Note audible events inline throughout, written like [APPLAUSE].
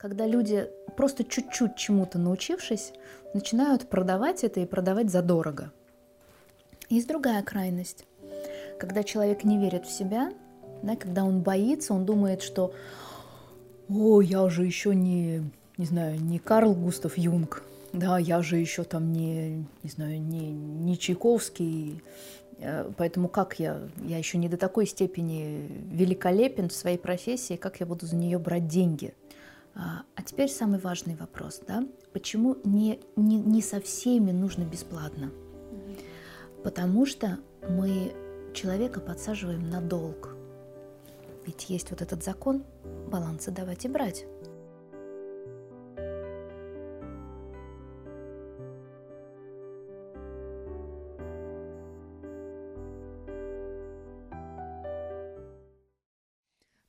когда люди просто чуть-чуть чему-то научившись, начинают продавать это и продавать задорого. Есть другая крайность, когда человек не верит в себя, да, когда он боится, он думает, что «О, я же еще не, не знаю, не Карл Густав Юнг, да, я же еще там не, не знаю, не, не Чайковский, э, поэтому как я, я еще не до такой степени великолепен в своей профессии, как я буду за нее брать деньги. А, а теперь самый важный вопрос, да, почему не, не, не со всеми нужно бесплатно? Потому что мы человека подсаживаем на долг. Ведь есть вот этот закон баланса давать и брать.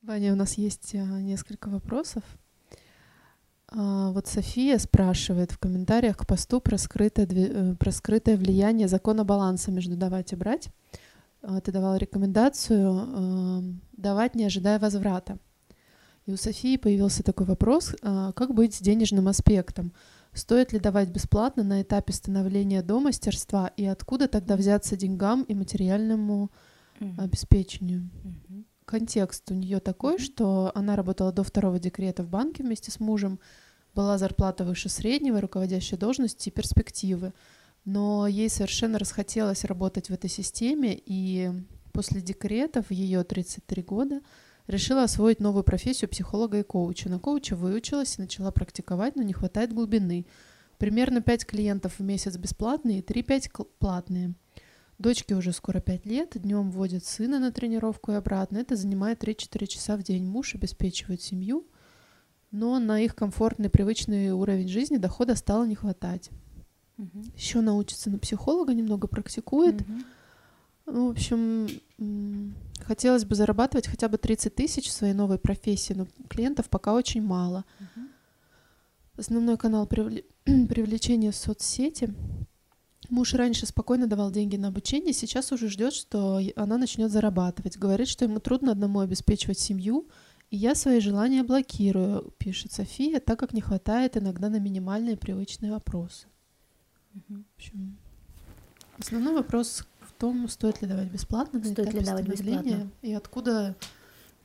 Ваня, у нас есть а, несколько вопросов. А, вот София спрашивает в комментариях к посту про скрытое, э, про скрытое влияние закона баланса между давать и брать. А, ты давала рекомендацию давать, не ожидая возврата. И у Софии появился такой вопрос, как быть с денежным аспектом? Стоит ли давать бесплатно на этапе становления до мастерства, и откуда тогда взяться деньгам и материальному обеспечению? Mm-hmm контекст у нее такой, что она работала до второго декрета в банке вместе с мужем, была зарплата выше среднего, руководящая должность и перспективы. Но ей совершенно расхотелось работать в этой системе, и после декрета в ее 33 года решила освоить новую профессию психолога и коуча. На коуча выучилась и начала практиковать, но не хватает глубины. Примерно 5 клиентов в месяц бесплатные и 3-5 платные. Дочке уже скоро 5 лет, днем водит сына на тренировку и обратно. Это занимает 3-4 часа в день. Муж обеспечивает семью, но на их комфортный, привычный уровень жизни дохода стало не хватать. Угу. Еще научится на психолога, немного практикует. Угу. Ну, в общем, хотелось бы зарабатывать хотя бы 30 тысяч в своей новой профессии, но клиентов пока очень мало. Угу. Основной канал [CLEARS THROAT] привлечения в соцсети — Муж раньше спокойно давал деньги на обучение, сейчас уже ждет, что она начнет зарабатывать. Говорит, что ему трудно одному обеспечивать семью, и я свои желания блокирую, пишет София, так как не хватает иногда на минимальные привычные вопросы. Угу. В общем, основной вопрос в том, стоит ли давать бесплатно на стоит ли давать бесплатно и откуда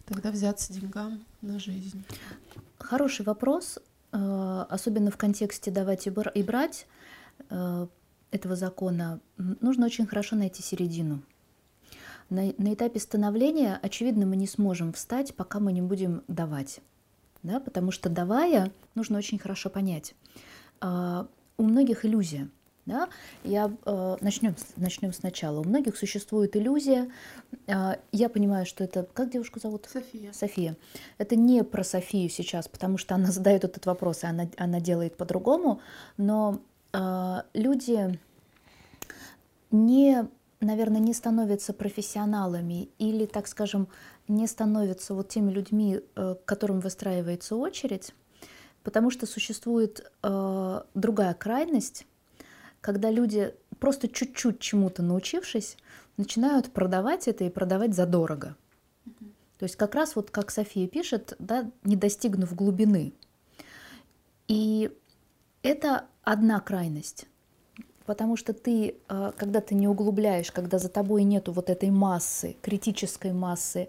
тогда взяться деньгам на жизнь. Хороший вопрос, э, особенно в контексте давать и брать э, этого закона, нужно очень хорошо найти середину. На, на этапе становления, очевидно, мы не сможем встать, пока мы не будем давать. Да? Потому что давая, нужно очень хорошо понять. А, у многих иллюзия. Да? Я э, начнем, начнем сначала. У многих существует иллюзия. Э, я понимаю, что это как девушку зовут? София. София. Это не про Софию сейчас, потому что она [LAUGHS] задает этот вопрос, и она, она делает по-другому. Но люди не, наверное, не становятся профессионалами или, так скажем, не становятся вот теми людьми, э, к которым выстраивается очередь, потому что существует э, другая крайность, когда люди просто чуть-чуть чему-то научившись, начинают продавать это и продавать задорого. То есть как раз вот как София пишет, да, не достигнув глубины. И это одна крайность. Потому что ты, э, когда ты не углубляешь, когда за тобой нету вот этой массы, критической массы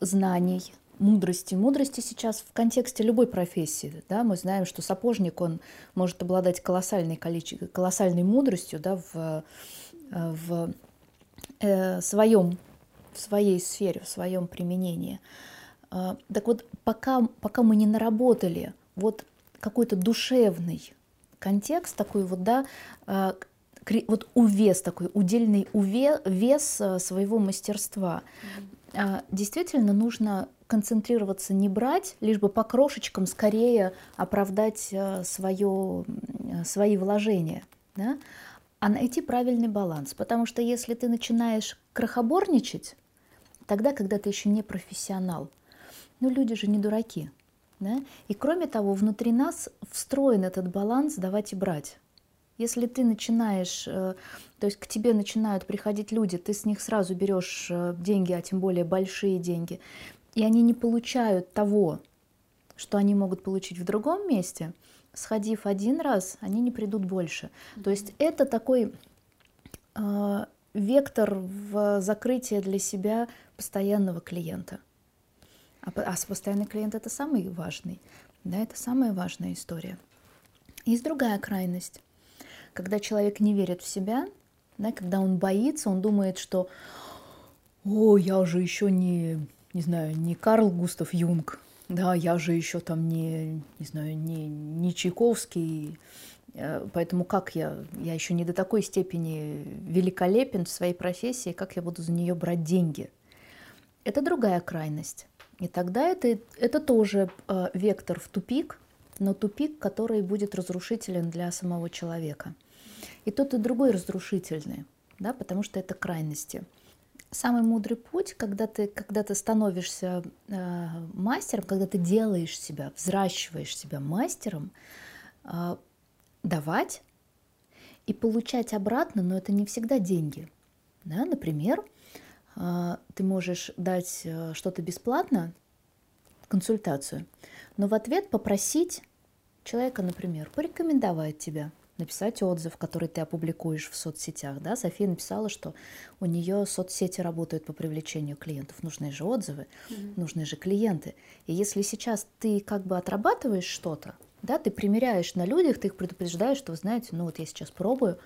знаний, мудрости. Мудрости сейчас в контексте любой профессии. Да? Мы знаем, что сапожник, он может обладать колоссальной, количе... колоссальной мудростью да, в, э, в э, своем, в своей сфере, в своем применении. Э, так вот, пока, пока мы не наработали вот какой-то душевный контекст такой вот, да, э, вот увес такой, удельный увес, вес э, своего мастерства. Mm-hmm. Действительно нужно концентрироваться, не брать, лишь бы по крошечкам скорее оправдать э, свое, свои вложения, да? а найти правильный баланс. Потому что если ты начинаешь крохоборничать, тогда, когда ты еще не профессионал, ну люди же не дураки, да? И кроме того, внутри нас встроен этот баланс давать и брать. Если ты начинаешь, э, то есть к тебе начинают приходить люди, ты с них сразу берешь э, деньги, а тем более большие деньги, и они не получают того, что они могут получить в другом месте, сходив один раз, они не придут больше. Mm-hmm. То есть это такой э, вектор в закрытие для себя постоянного клиента. А, а постоянный клиент это самый важный. Да, это самая важная история. Есть другая крайность, когда человек не верит в себя, да, когда он боится, он думает, что «О, я же еще не, не знаю, не Карл Густав Юнг, да, я же еще там не, не знаю, не, не Чайковский, э, поэтому как я, я еще не до такой степени великолепен в своей профессии, как я буду за нее брать деньги. Это другая крайность. И тогда это, это тоже э, вектор в тупик, но тупик, который будет разрушителен для самого человека. И тот и другой разрушительный, да, потому что это крайности. Самый мудрый путь, когда ты, когда ты становишься э, мастером, когда ты делаешь себя, взращиваешь себя мастером, э, давать и получать обратно, но это не всегда деньги. Да? Например, ты можешь дать э, что-то бесплатно, консультацию, но в ответ попросить человека, например, порекомендовать тебя – написать отзыв, который ты опубликуешь в соцсетях. Да? София написала, что у нее соцсети работают по привлечению клиентов. Нужны же отзывы, mm-hmm. нужны же клиенты. И если сейчас ты как бы отрабатываешь что-то, да, ты примеряешь на людях, ты их предупреждаешь, что вы знаете, ну вот я сейчас пробую,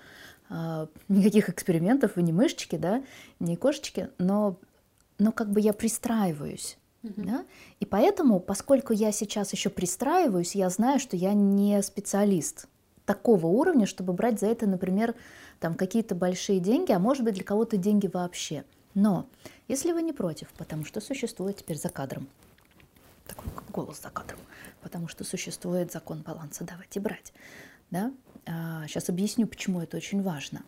э, никаких экспериментов, вы не мышечки, да, не кошечки, но, но как бы я пристраиваюсь. Uh-huh. Да? И поэтому, поскольку я сейчас еще пристраиваюсь, я знаю, что я не специалист такого уровня, чтобы брать за это, например, там какие-то большие деньги, а может быть для кого-то деньги вообще. Но если вы не против, потому что существует теперь за кадром, такой голос за кадром, потому что существует закон баланса давать и брать, да? А, сейчас объясню, почему это очень важно.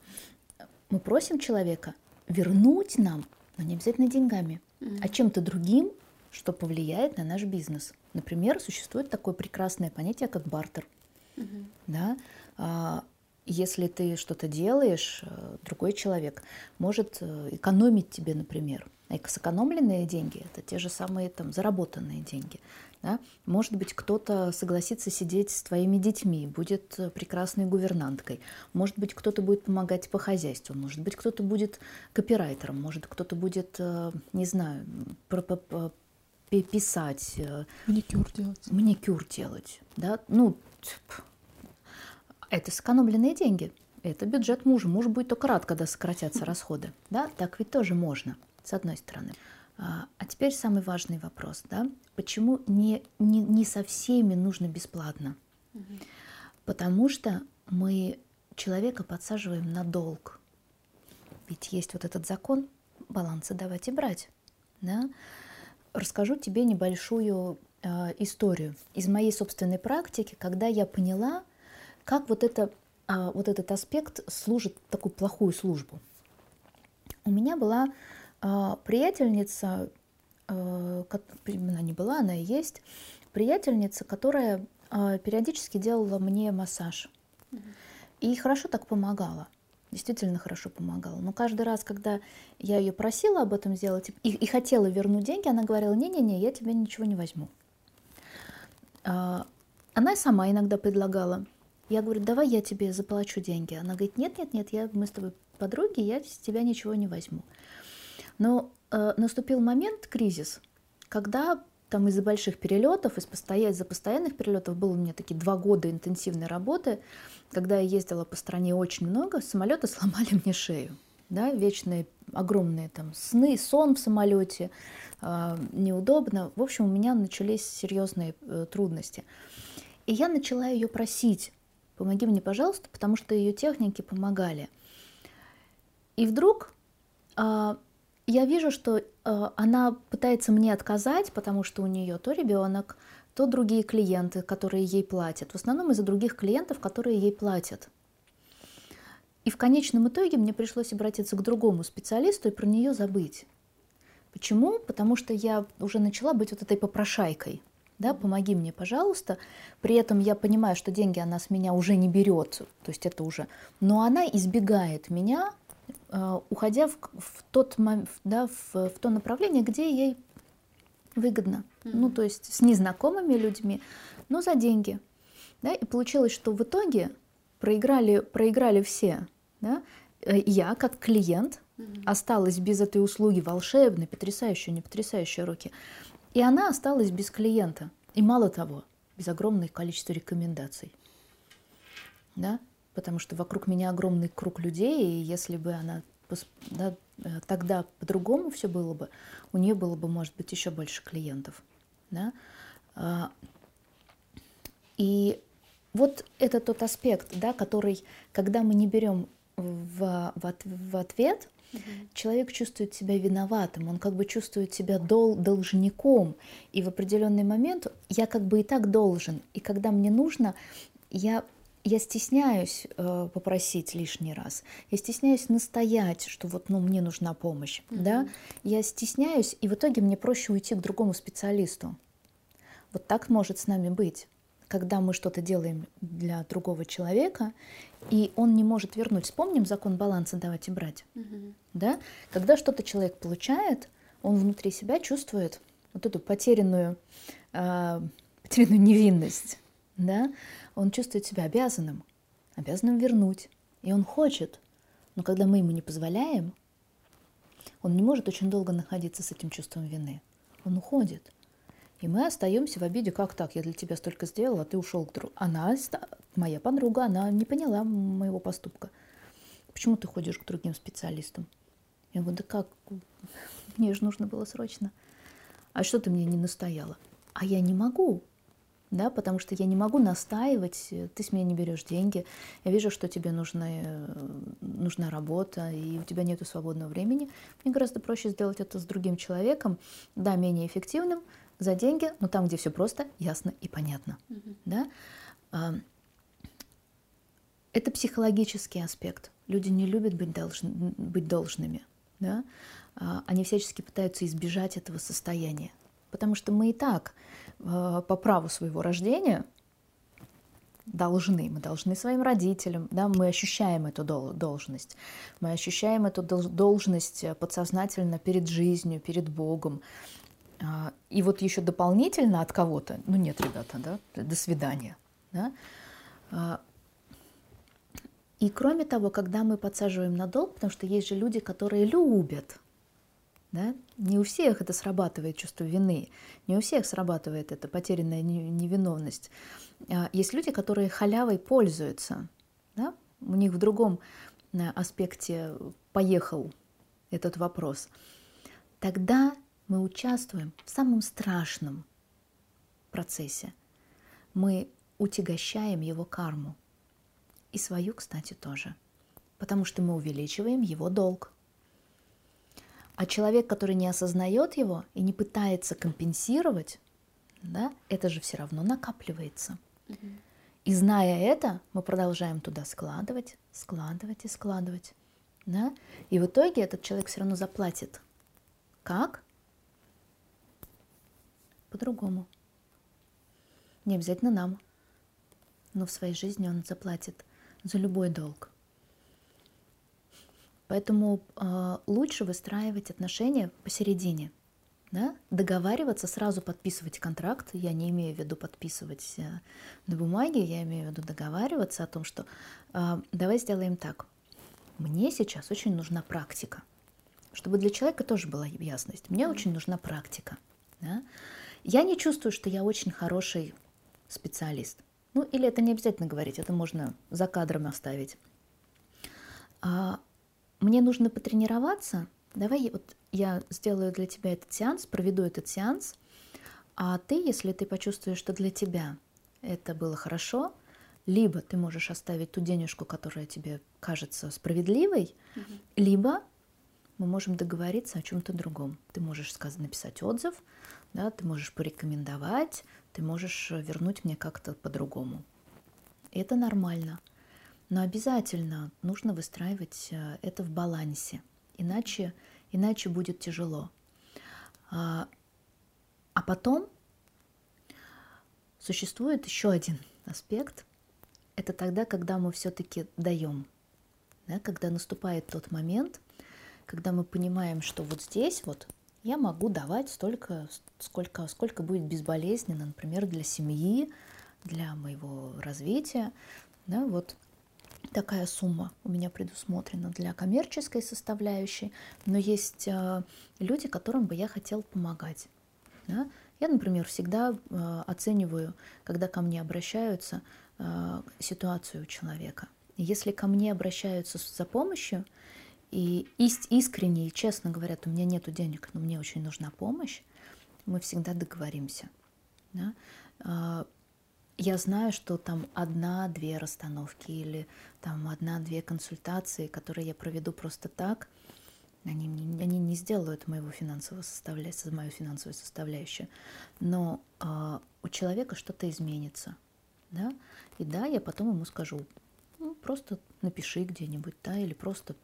Мы просим человека вернуть нам, но не обязательно деньгами, mm-hmm. а чем-то другим, что повлияет на наш бизнес. Например, существует такое прекрасное понятие, как бартер. Да? А, если ты что-то делаешь, э, другой человек может э, экономить тебе, например. А сэкономленные деньги – это те же самые там, заработанные деньги. Да? Может быть, кто-то согласится сидеть с твоими детьми, будет э, прекрасной гувернанткой. Может быть, кто-то будет помогать по хозяйству. Может быть, кто-то будет копирайтером. Может, кто-то будет, не знаю, писать. Маникюр делать. Маникюр делать. Да? Ну, это сэкономленные деньги. Это бюджет мужа. Муж будет только рад, когда сократятся расходы. Да, так ведь тоже можно, с одной стороны. А, а теперь самый важный вопрос, да? Почему не, не, не со всеми нужно бесплатно? Угу. Потому что мы человека подсаживаем на долг. Ведь есть вот этот закон баланса давать и брать. Да? Расскажу тебе небольшую э, историю из моей собственной практики, когда я поняла, как вот, это, а, вот этот аспект служит такую плохую службу. У меня была приятельница, а, она не была, она и есть, приятельница, которая а, периодически делала мне массаж. И хорошо так помогала действительно хорошо помогала. Но каждый раз, когда я ее просила об этом сделать и, и хотела вернуть деньги, она говорила, не-не-не, я тебе ничего не возьму. А, она сама иногда предлагала. Я говорю, давай я тебе заплачу деньги. Она говорит, нет, нет, нет, я, мы с тобой подруги, я с тебя ничего не возьму. Но э, наступил момент, кризис, когда там из-за больших перелетов, из, постоя... из-за постоянных перелетов было у меня такие два года интенсивной работы, когда я ездила по стране очень много, самолеты [LAUGHS] сломали мне шею. Да, вечные огромные там сны, сон в самолете, э, неудобно. В общем, у меня начались серьезные э, трудности. И я начала ее просить, помоги мне, пожалуйста, потому что ее техники помогали. И вдруг э, я вижу, что э, она пытается мне отказать, потому что у нее то ребенок, то другие клиенты, которые ей платят. В основном из-за других клиентов, которые ей платят. И в конечном итоге мне пришлось обратиться к другому специалисту и про нее забыть. Почему? Потому что я уже начала быть вот этой попрошайкой – да, помоги мне, пожалуйста. При этом я понимаю, что деньги она с меня уже не берет, то есть это уже, но она избегает меня, уходя в, в тот да, в, в то направление, где ей выгодно. Mm-hmm. Ну, то есть с незнакомыми людьми, но за деньги. Да? И получилось, что в итоге проиграли, проиграли все. Да? Э, я, как клиент, mm-hmm. осталась без этой услуги волшебной, потрясающей, не потрясающей руки. И она осталась без клиента. И мало того, без огромного количества рекомендаций. Да? Потому что вокруг меня огромный круг людей, и если бы она да, э, тогда по-другому все было бы, у нее было бы, может быть, еще больше клиентов. Да? А, и вот это тот аспект, да, который, когда мы не берем в, в, в ответ, угу. человек чувствует себя виноватым, он как бы чувствует себя дол, должником, и в определенный момент я как бы и так должен, и когда мне нужно, я я стесняюсь э, попросить лишний раз, я стесняюсь настоять, что вот ну мне нужна помощь, mm-hmm. да, я стесняюсь, и в итоге мне проще уйти к другому специалисту. Вот так может с нами быть, когда мы что-то делаем для другого человека, и он не может вернуть. Вспомним закон баланса давать и брать, mm-hmm. да, когда что-то человек получает, он внутри себя чувствует вот эту потерянную, э, потерянную невинность, да, он чувствует себя обязанным, обязанным вернуть. И он хочет. Но когда мы ему не позволяем, он не может очень долго находиться с этим чувством вины. Он уходит. И мы остаемся в обиде, как так, я для тебя столько сделала, а ты ушел к другу. Она, моя подруга, она не поняла моего поступка. Почему ты ходишь к другим специалистам? Я говорю, да как, мне же нужно было срочно. А что ты мне не настояла? А я не могу да, потому что я не могу настаивать, э, ты с меня не берешь деньги, я вижу, что тебе нужна, э, нужна работа, и у тебя нет свободного времени. Мне гораздо проще сделать это с другим человеком, да, менее эффективным, за деньги, но там, где все просто, ясно и понятно. Mm-hmm. Да? Это психологический аспект. Люди не любят быть, должны, быть должными. Да? А, они всячески пытаются избежать этого состояния. Потому что мы и так по праву своего рождения должны, мы должны своим родителям, да, мы ощущаем эту должность, мы ощущаем эту должность подсознательно перед жизнью, перед Богом. А, и вот еще дополнительно от кого-то, ну нет, ребята, да, до свидания. Да? А, и кроме того, когда мы подсаживаем на долг, потому что есть же люди, которые любят да? Не у всех это срабатывает чувство вины, не у всех срабатывает эта потерянная невиновность. А, есть люди, которые халявой пользуются. Да? У них в другом э, аспекте поехал этот вопрос. Тогда мы участвуем в самом страшном процессе. Мы утягощаем его карму. И свою, кстати, тоже. Потому что мы увеличиваем его долг. А человек, который не осознает его и не пытается компенсировать, да, это же все равно накапливается. И зная это, мы продолжаем туда складывать, складывать и складывать. Да? И в итоге этот человек все равно заплатит. Как? По-другому. Не обязательно нам. Но в своей жизни он заплатит за любой долг. Поэтому э, лучше выстраивать отношения посередине. Да? Договариваться, сразу подписывать контракт. Я не имею в виду подписывать э, на бумаге, я имею в виду договариваться о том, что э, давай сделаем так. Мне сейчас очень нужна практика. Чтобы для человека тоже была ясность. Мне очень нужна практика. Да? Я не чувствую, что я очень хороший специалист. Ну, или это не обязательно говорить, это можно за кадром оставить. А мне нужно потренироваться, давай вот я сделаю для тебя этот сеанс, проведу этот сеанс, а ты, если ты почувствуешь, что для тебя это было хорошо, либо ты можешь оставить ту денежку, которая тебе кажется справедливой, угу. либо мы можем договориться о чем-то другом. Ты можешь сказать, написать отзыв, да, ты можешь порекомендовать, ты можешь вернуть мне как-то по-другому. Это нормально. Но обязательно нужно выстраивать э, это в балансе, иначе, иначе будет тяжело. А, а потом существует еще один аспект. Это тогда, когда мы все-таки даем, да, когда наступает тот момент, когда мы понимаем, что вот здесь вот я могу давать столько, сколько, сколько будет безболезненно, например, для семьи, для моего развития. Да, вот такая сумма у меня предусмотрена для коммерческой составляющей, но есть э, люди, которым бы я хотел помогать. Да? Я, например, всегда э, оцениваю, когда ко мне обращаются, э, ситуацию человека. Если ко мне обращаются за помощью, и искренне и честно говорят, у меня нет денег, но мне очень нужна помощь, мы всегда договоримся. Да? Я знаю, что там одна-две расстановки или там одна-две консультации, которые я проведу просто так, они, они не сделают моего финансового составляющего, мою финансовую составляющую, но э, у человека что-то изменится, да, и да, я потом ему скажу, ну, просто напиши где-нибудь, да, или просто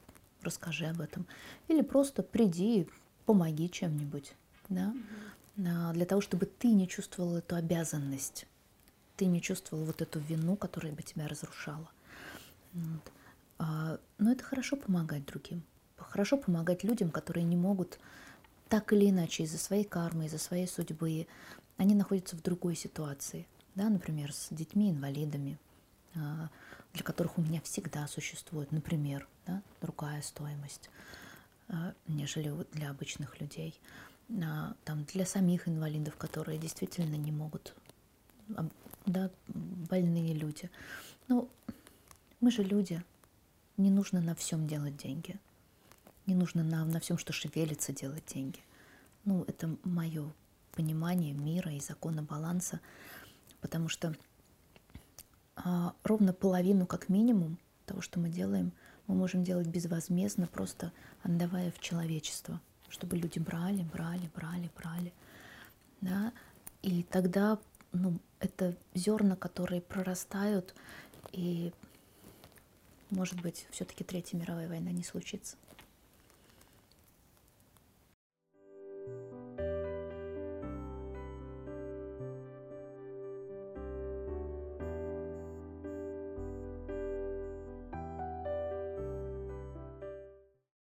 расскажи об этом, или просто приди и помоги чем-нибудь, да, mm-hmm. для того, чтобы ты не чувствовал эту обязанность, ты не чувствовал вот эту вину, которая бы тебя разрушала. Вот. А, но это хорошо помогать другим, хорошо помогать людям, которые не могут так или иначе из-за своей кармы, из-за своей судьбы, они находятся в другой ситуации, да, например, с детьми-инвалидами, а, для которых у меня всегда существует, например, да, другая стоимость, а, нежели для обычных людей. Там для самих инвалидов, которые действительно не могут да, больные люди. Но мы же люди, не нужно на всем делать деньги. Не нужно на, на всем, что шевелится, делать деньги. Ну, это мое понимание мира и закона баланса, потому что а, ровно половину, как минимум, того, что мы делаем, мы можем делать безвозмездно, просто отдавая в человечество, чтобы люди брали, брали, брали, брали. Да? И тогда ну, это зерна, которые прорастают, и, может быть, все-таки Третья мировая война не случится.